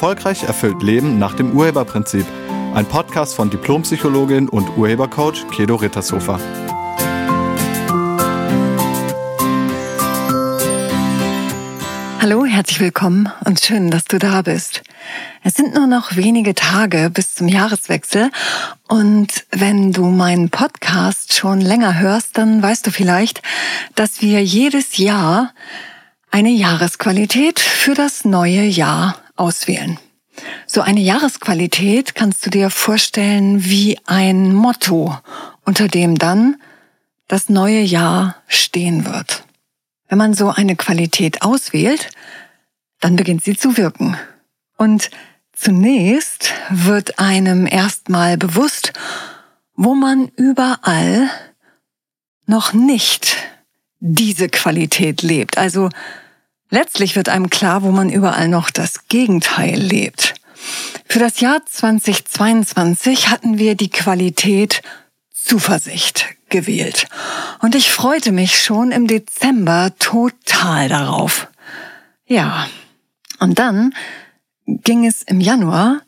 Erfolgreich erfüllt Leben nach dem Urheberprinzip. Ein Podcast von Diplompsychologin und Urhebercoach Kedo Rittershofer. Hallo, herzlich willkommen und schön, dass du da bist. Es sind nur noch wenige Tage bis zum Jahreswechsel und wenn du meinen Podcast schon länger hörst, dann weißt du vielleicht, dass wir jedes Jahr eine Jahresqualität für das neue Jahr auswählen. So eine Jahresqualität kannst du dir vorstellen wie ein Motto, unter dem dann das neue Jahr stehen wird. Wenn man so eine Qualität auswählt, dann beginnt sie zu wirken. Und zunächst wird einem erstmal bewusst, wo man überall noch nicht diese Qualität lebt. Also Letztlich wird einem klar, wo man überall noch das Gegenteil lebt. Für das Jahr 2022 hatten wir die Qualität Zuversicht gewählt. Und ich freute mich schon im Dezember total darauf. Ja, und dann ging es im Januar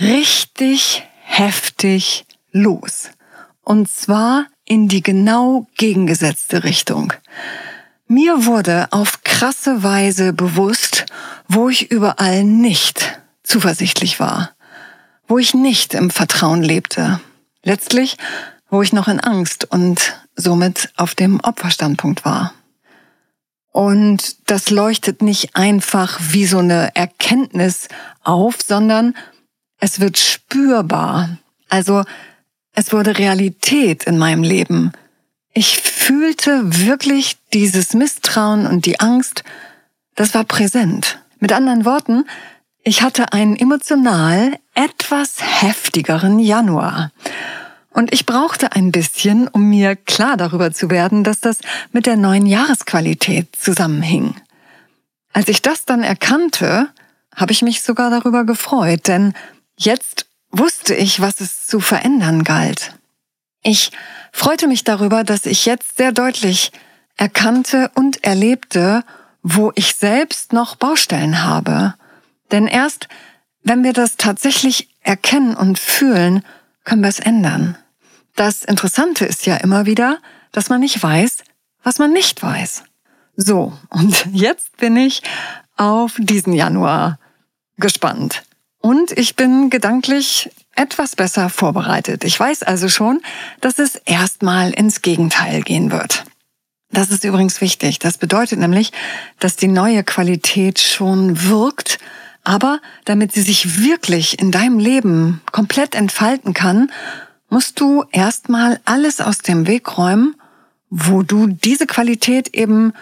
richtig heftig los. Und zwar in die genau gegengesetzte Richtung. Mir wurde auf krasse Weise bewusst, wo ich überall nicht zuversichtlich war, wo ich nicht im Vertrauen lebte. Letztlich, wo ich noch in Angst und somit auf dem Opferstandpunkt war. Und das leuchtet nicht einfach wie so eine Erkenntnis auf, sondern es wird spürbar. Also es wurde Realität in meinem Leben. Ich fühlte wirklich dieses Misstrauen und die Angst, das war präsent. Mit anderen Worten, ich hatte einen emotional etwas heftigeren Januar. Und ich brauchte ein bisschen, um mir klar darüber zu werden, dass das mit der neuen Jahresqualität zusammenhing. Als ich das dann erkannte, habe ich mich sogar darüber gefreut, denn jetzt wusste ich, was es zu verändern galt. Ich freute mich darüber, dass ich jetzt sehr deutlich erkannte und erlebte, wo ich selbst noch Baustellen habe. Denn erst, wenn wir das tatsächlich erkennen und fühlen, können wir es ändern. Das Interessante ist ja immer wieder, dass man nicht weiß, was man nicht weiß. So, und jetzt bin ich auf diesen Januar gespannt. Und ich bin gedanklich etwas besser vorbereitet. Ich weiß also schon, dass es erstmal ins Gegenteil gehen wird. Das ist übrigens wichtig. Das bedeutet nämlich, dass die neue Qualität schon wirkt, aber damit sie sich wirklich in deinem Leben komplett entfalten kann, musst du erstmal alles aus dem Weg räumen, wo du diese Qualität eben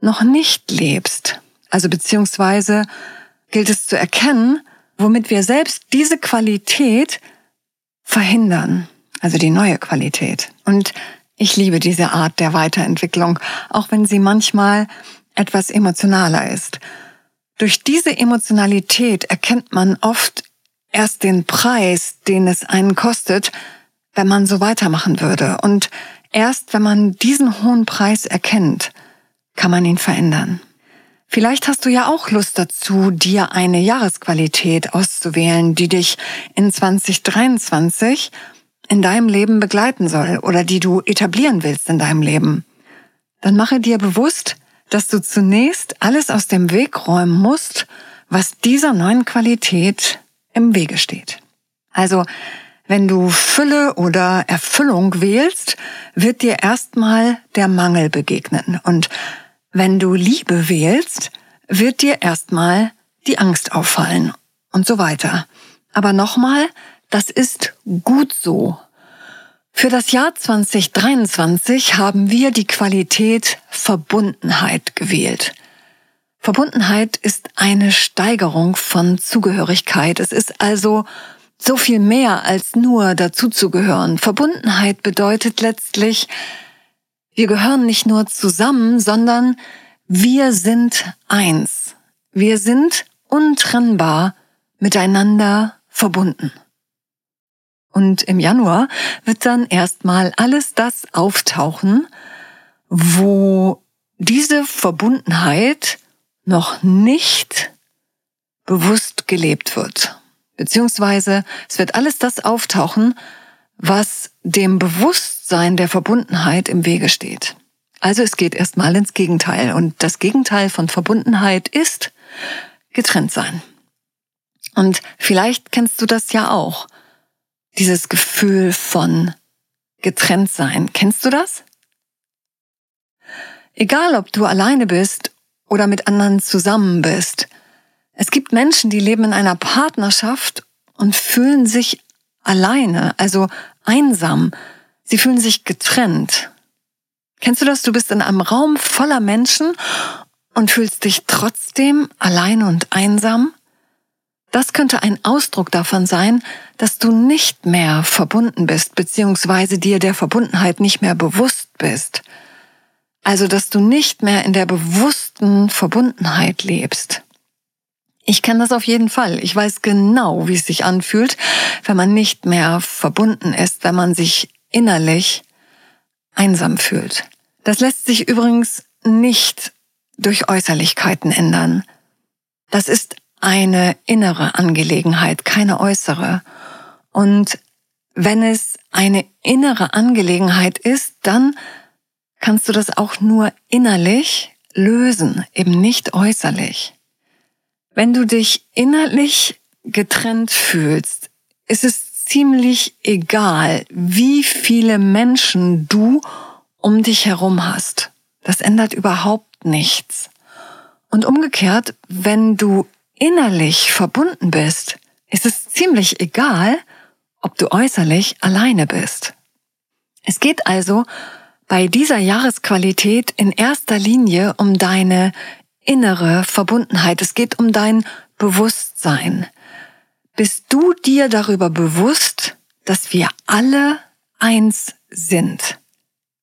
noch nicht lebst. Also beziehungsweise gilt es zu erkennen, womit wir selbst diese Qualität verhindern, also die neue Qualität. Und ich liebe diese Art der Weiterentwicklung, auch wenn sie manchmal etwas emotionaler ist. Durch diese Emotionalität erkennt man oft erst den Preis, den es einen kostet, wenn man so weitermachen würde. Und erst wenn man diesen hohen Preis erkennt, kann man ihn verändern. Vielleicht hast du ja auch Lust dazu, dir eine Jahresqualität auszuwählen, die dich in 2023 in deinem Leben begleiten soll oder die du etablieren willst in deinem Leben. Dann mache dir bewusst, dass du zunächst alles aus dem Weg räumen musst, was dieser neuen Qualität im Wege steht. Also, wenn du Fülle oder Erfüllung wählst, wird dir erstmal der Mangel begegnen. Und wenn du Liebe wählst, wird dir erstmal die Angst auffallen und so weiter. Aber nochmal, das ist gut so. Für das Jahr 2023 haben wir die Qualität Verbundenheit gewählt. Verbundenheit ist eine Steigerung von Zugehörigkeit. Es ist also so viel mehr als nur dazuzugehören. Verbundenheit bedeutet letztlich, wir gehören nicht nur zusammen, sondern wir sind eins. Wir sind untrennbar miteinander verbunden. Und im Januar wird dann erstmal alles das auftauchen, wo diese Verbundenheit noch nicht bewusst gelebt wird. Beziehungsweise es wird alles das auftauchen, was dem Bewusstsein der Verbundenheit im Wege steht. Also es geht erstmal ins Gegenteil. Und das Gegenteil von Verbundenheit ist getrennt sein. Und vielleicht kennst du das ja auch. Dieses Gefühl von getrennt sein. Kennst du das? Egal, ob du alleine bist oder mit anderen zusammen bist. Es gibt Menschen, die leben in einer Partnerschaft und fühlen sich alleine, also einsam. Sie fühlen sich getrennt. Kennst du das? Du bist in einem Raum voller Menschen und fühlst dich trotzdem alleine und einsam? Das könnte ein Ausdruck davon sein, dass du nicht mehr verbunden bist, beziehungsweise dir der Verbundenheit nicht mehr bewusst bist. Also, dass du nicht mehr in der bewussten Verbundenheit lebst. Ich kenne das auf jeden Fall. Ich weiß genau, wie es sich anfühlt, wenn man nicht mehr verbunden ist, wenn man sich innerlich einsam fühlt. Das lässt sich übrigens nicht durch Äußerlichkeiten ändern. Das ist eine innere Angelegenheit, keine äußere. Und wenn es eine innere Angelegenheit ist, dann kannst du das auch nur innerlich lösen, eben nicht äußerlich. Wenn du dich innerlich getrennt fühlst, ist es ziemlich egal, wie viele Menschen du um dich herum hast. Das ändert überhaupt nichts. Und umgekehrt, wenn du innerlich verbunden bist, ist es ziemlich egal, ob du äußerlich alleine bist. Es geht also bei dieser Jahresqualität in erster Linie um deine innere Verbundenheit. Es geht um dein Bewusstsein. Bist du dir darüber bewusst, dass wir alle eins sind?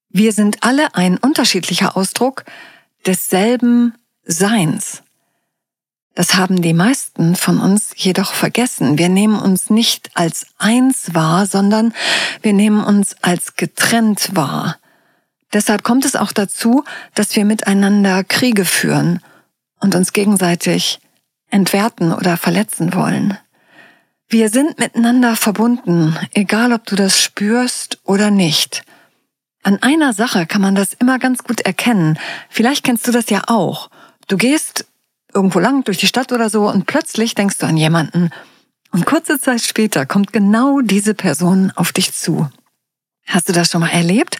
Wir sind alle ein unterschiedlicher Ausdruck desselben Seins. Das haben die meisten von uns jedoch vergessen. Wir nehmen uns nicht als eins wahr, sondern wir nehmen uns als getrennt wahr. Deshalb kommt es auch dazu, dass wir miteinander Kriege führen und uns gegenseitig entwerten oder verletzen wollen. Wir sind miteinander verbunden, egal ob du das spürst oder nicht. An einer Sache kann man das immer ganz gut erkennen. Vielleicht kennst du das ja auch. Du gehst irgendwo lang durch die Stadt oder so und plötzlich denkst du an jemanden. Und kurze Zeit später kommt genau diese Person auf dich zu. Hast du das schon mal erlebt?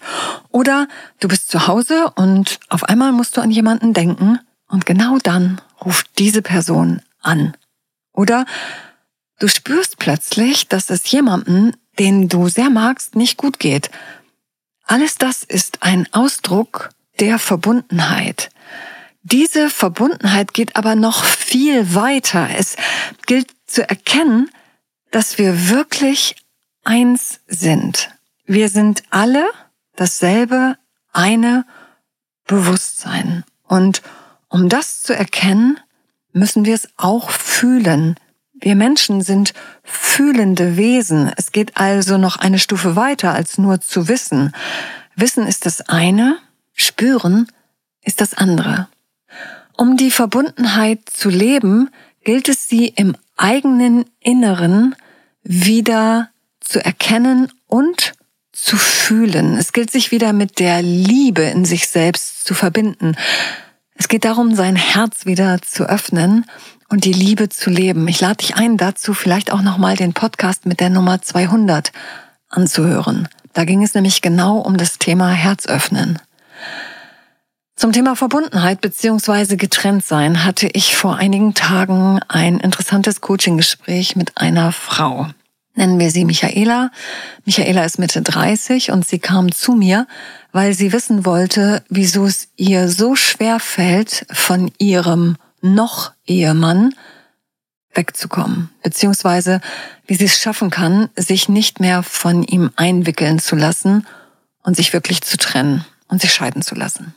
Oder du bist zu Hause und auf einmal musst du an jemanden denken und genau dann ruft diese Person an. Oder du spürst plötzlich, dass es jemanden, den du sehr magst, nicht gut geht. Alles das ist ein Ausdruck der Verbundenheit. Diese Verbundenheit geht aber noch viel weiter. Es gilt zu erkennen, dass wir wirklich eins sind. Wir sind alle dasselbe eine Bewusstsein. Und um das zu erkennen, müssen wir es auch fühlen. Wir Menschen sind fühlende Wesen. Es geht also noch eine Stufe weiter als nur zu wissen. Wissen ist das eine, spüren ist das andere. Um die Verbundenheit zu leben, gilt es sie im eigenen Inneren wieder zu erkennen und zu fühlen. Es gilt sich wieder mit der Liebe in sich selbst zu verbinden. Es geht darum, sein Herz wieder zu öffnen und die Liebe zu leben. Ich lade dich ein, dazu vielleicht auch nochmal den Podcast mit der Nummer 200 anzuhören. Da ging es nämlich genau um das Thema Herzöffnen. Zum Thema Verbundenheit beziehungsweise Getrenntsein hatte ich vor einigen Tagen ein interessantes Coaching-Gespräch mit einer Frau nennen wir sie Michaela. Michaela ist Mitte 30 und sie kam zu mir, weil sie wissen wollte, wieso es ihr so schwer fällt, von ihrem noch Ehemann wegzukommen, beziehungsweise wie sie es schaffen kann, sich nicht mehr von ihm einwickeln zu lassen und sich wirklich zu trennen und sich scheiden zu lassen.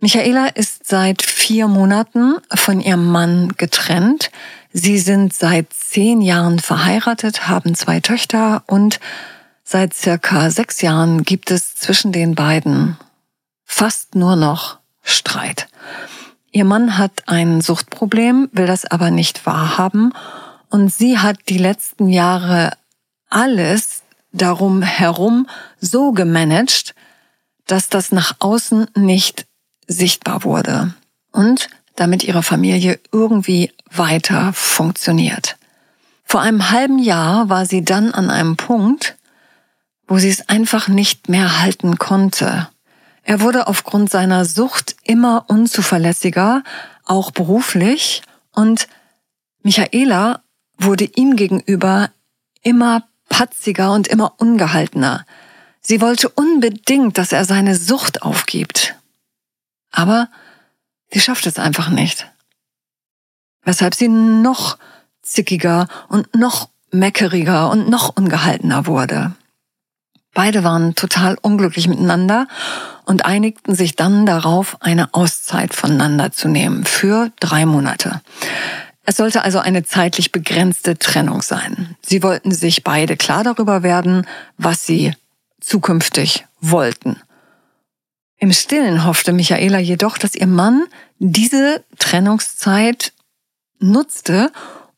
Michaela ist seit vier Monaten von ihrem Mann getrennt. Sie sind seit zehn Jahren verheiratet, haben zwei Töchter und seit circa sechs Jahren gibt es zwischen den beiden fast nur noch Streit. Ihr Mann hat ein Suchtproblem, will das aber nicht wahrhaben und sie hat die letzten Jahre alles darum herum so gemanagt, dass das nach außen nicht sichtbar wurde und damit ihre Familie irgendwie weiter funktioniert. Vor einem halben Jahr war sie dann an einem Punkt, wo sie es einfach nicht mehr halten konnte. Er wurde aufgrund seiner Sucht immer unzuverlässiger, auch beruflich, und Michaela wurde ihm gegenüber immer patziger und immer ungehaltener. Sie wollte unbedingt, dass er seine Sucht aufgibt. Aber sie schafft es einfach nicht. Weshalb sie noch zickiger und noch meckeriger und noch ungehaltener wurde. Beide waren total unglücklich miteinander und einigten sich dann darauf, eine Auszeit voneinander zu nehmen für drei Monate. Es sollte also eine zeitlich begrenzte Trennung sein. Sie wollten sich beide klar darüber werden, was sie zukünftig wollten. Im Stillen hoffte Michaela jedoch, dass ihr Mann diese Trennungszeit nutzte,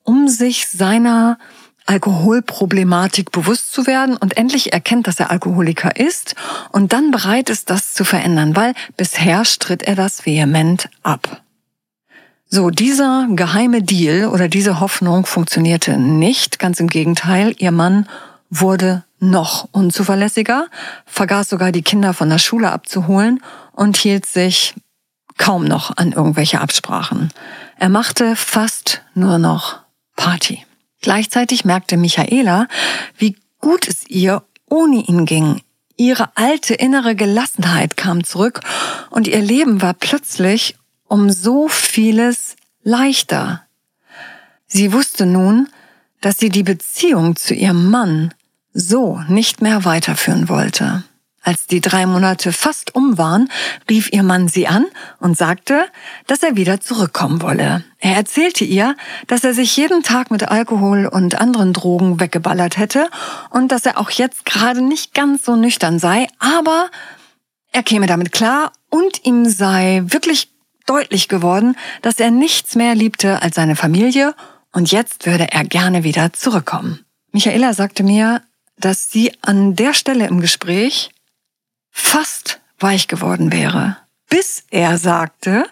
um sich seiner Alkoholproblematik bewusst zu werden und endlich erkennt, dass er Alkoholiker ist und dann bereit ist, das zu verändern, weil bisher stritt er das vehement ab. So, dieser geheime Deal oder diese Hoffnung funktionierte nicht, ganz im Gegenteil, ihr Mann wurde noch unzuverlässiger, vergaß sogar die Kinder von der Schule abzuholen und hielt sich kaum noch an irgendwelche Absprachen. Er machte fast nur noch Party. Gleichzeitig merkte Michaela, wie gut es ihr ohne ihn ging. Ihre alte innere Gelassenheit kam zurück und ihr Leben war plötzlich um so vieles leichter. Sie wusste nun, dass sie die Beziehung zu ihrem Mann so nicht mehr weiterführen wollte. Als die drei Monate fast um waren, rief ihr Mann sie an und sagte, dass er wieder zurückkommen wolle. Er erzählte ihr, dass er sich jeden Tag mit Alkohol und anderen Drogen weggeballert hätte und dass er auch jetzt gerade nicht ganz so nüchtern sei, aber er käme damit klar und ihm sei wirklich deutlich geworden, dass er nichts mehr liebte als seine Familie und jetzt würde er gerne wieder zurückkommen. Michaela sagte mir, dass sie an der Stelle im Gespräch fast weich geworden wäre, bis er sagte,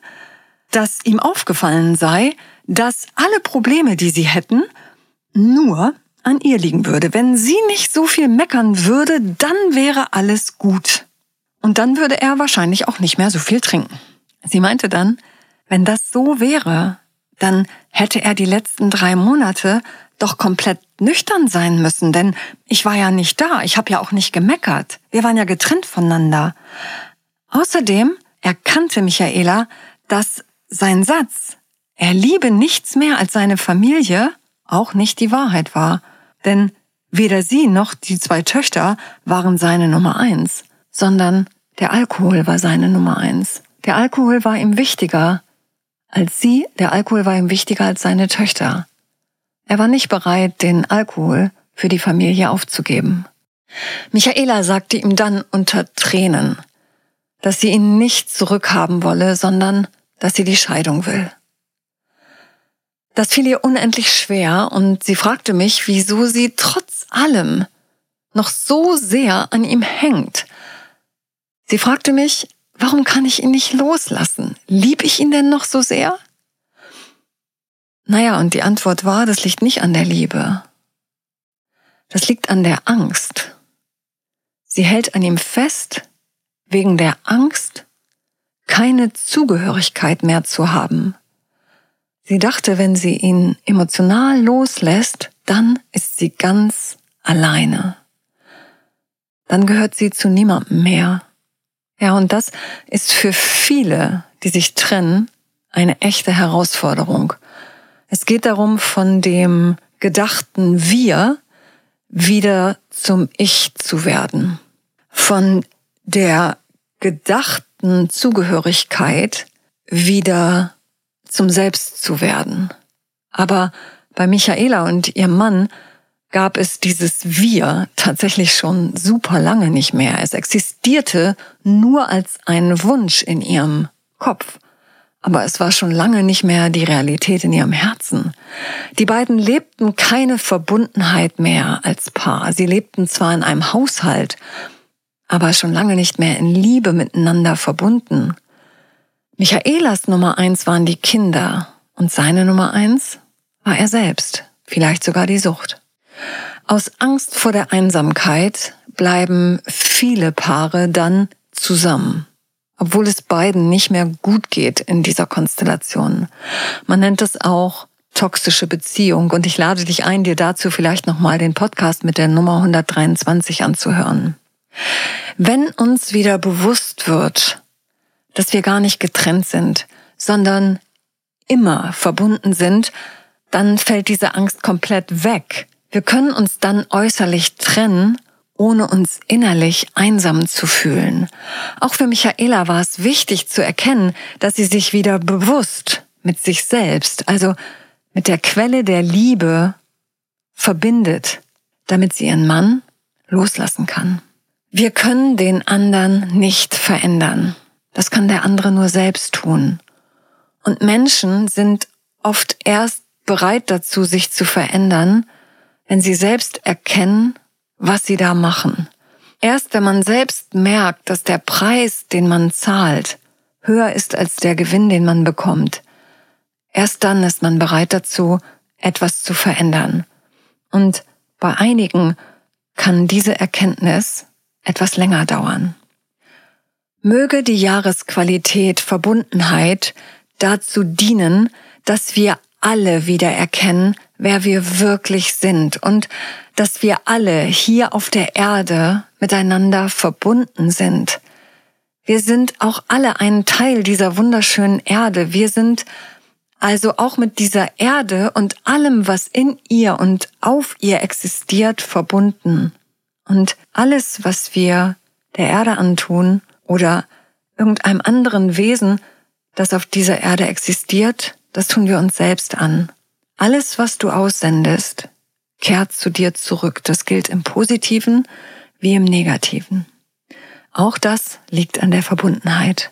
dass ihm aufgefallen sei, dass alle Probleme, die sie hätten, nur an ihr liegen würde. Wenn sie nicht so viel meckern würde, dann wäre alles gut. Und dann würde er wahrscheinlich auch nicht mehr so viel trinken. Sie meinte dann, wenn das so wäre, dann hätte er die letzten drei Monate doch komplett nüchtern sein müssen, denn ich war ja nicht da, ich habe ja auch nicht gemeckert. Wir waren ja getrennt voneinander. Außerdem erkannte Michaela, dass sein Satz, er liebe nichts mehr als seine Familie, auch nicht die Wahrheit war. Denn weder sie noch die zwei Töchter waren seine Nummer eins, sondern der Alkohol war seine Nummer eins. Der Alkohol war ihm wichtiger als sie, der Alkohol war ihm wichtiger als seine Töchter. Er war nicht bereit, den Alkohol für die Familie aufzugeben. Michaela sagte ihm dann unter Tränen, dass sie ihn nicht zurückhaben wolle, sondern dass sie die Scheidung will. Das fiel ihr unendlich schwer und sie fragte mich, wieso sie trotz allem noch so sehr an ihm hängt. Sie fragte mich, warum kann ich ihn nicht loslassen? Lieb ich ihn denn noch so sehr? Naja, und die Antwort war, das liegt nicht an der Liebe. Das liegt an der Angst. Sie hält an ihm fest, wegen der Angst, keine Zugehörigkeit mehr zu haben. Sie dachte, wenn sie ihn emotional loslässt, dann ist sie ganz alleine. Dann gehört sie zu niemandem mehr. Ja, und das ist für viele, die sich trennen, eine echte Herausforderung. Es geht darum, von dem gedachten Wir wieder zum Ich zu werden. Von der gedachten Zugehörigkeit wieder zum Selbst zu werden. Aber bei Michaela und ihrem Mann gab es dieses Wir tatsächlich schon super lange nicht mehr. Es existierte nur als ein Wunsch in ihrem Kopf aber es war schon lange nicht mehr die Realität in ihrem Herzen. Die beiden lebten keine Verbundenheit mehr als Paar. Sie lebten zwar in einem Haushalt, aber schon lange nicht mehr in Liebe miteinander verbunden. Michaelas Nummer eins waren die Kinder und seine Nummer eins war er selbst, vielleicht sogar die Sucht. Aus Angst vor der Einsamkeit bleiben viele Paare dann zusammen obwohl es beiden nicht mehr gut geht in dieser Konstellation. Man nennt es auch toxische Beziehung und ich lade dich ein, dir dazu vielleicht nochmal den Podcast mit der Nummer 123 anzuhören. Wenn uns wieder bewusst wird, dass wir gar nicht getrennt sind, sondern immer verbunden sind, dann fällt diese Angst komplett weg. Wir können uns dann äußerlich trennen ohne uns innerlich einsam zu fühlen. Auch für Michaela war es wichtig zu erkennen, dass sie sich wieder bewusst mit sich selbst, also mit der Quelle der Liebe verbindet, damit sie ihren Mann loslassen kann. Wir können den anderen nicht verändern. Das kann der andere nur selbst tun. Und Menschen sind oft erst bereit dazu, sich zu verändern, wenn sie selbst erkennen, was sie da machen. Erst wenn man selbst merkt, dass der Preis, den man zahlt, höher ist als der Gewinn, den man bekommt, erst dann ist man bereit dazu, etwas zu verändern. Und bei einigen kann diese Erkenntnis etwas länger dauern. Möge die Jahresqualität Verbundenheit dazu dienen, dass wir alle wieder erkennen, wer wir wirklich sind und dass wir alle hier auf der Erde miteinander verbunden sind. Wir sind auch alle ein Teil dieser wunderschönen Erde. Wir sind also auch mit dieser Erde und allem, was in ihr und auf ihr existiert, verbunden. Und alles, was wir der Erde antun oder irgendeinem anderen Wesen, das auf dieser Erde existiert, das tun wir uns selbst an. Alles, was du aussendest, kehrt zu dir zurück. Das gilt im positiven wie im negativen. Auch das liegt an der Verbundenheit.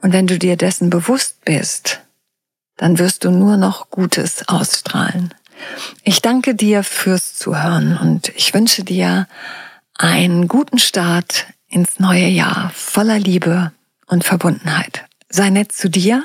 Und wenn du dir dessen bewusst bist, dann wirst du nur noch Gutes ausstrahlen. Ich danke dir fürs Zuhören und ich wünsche dir einen guten Start ins neue Jahr voller Liebe und Verbundenheit. Sei nett zu dir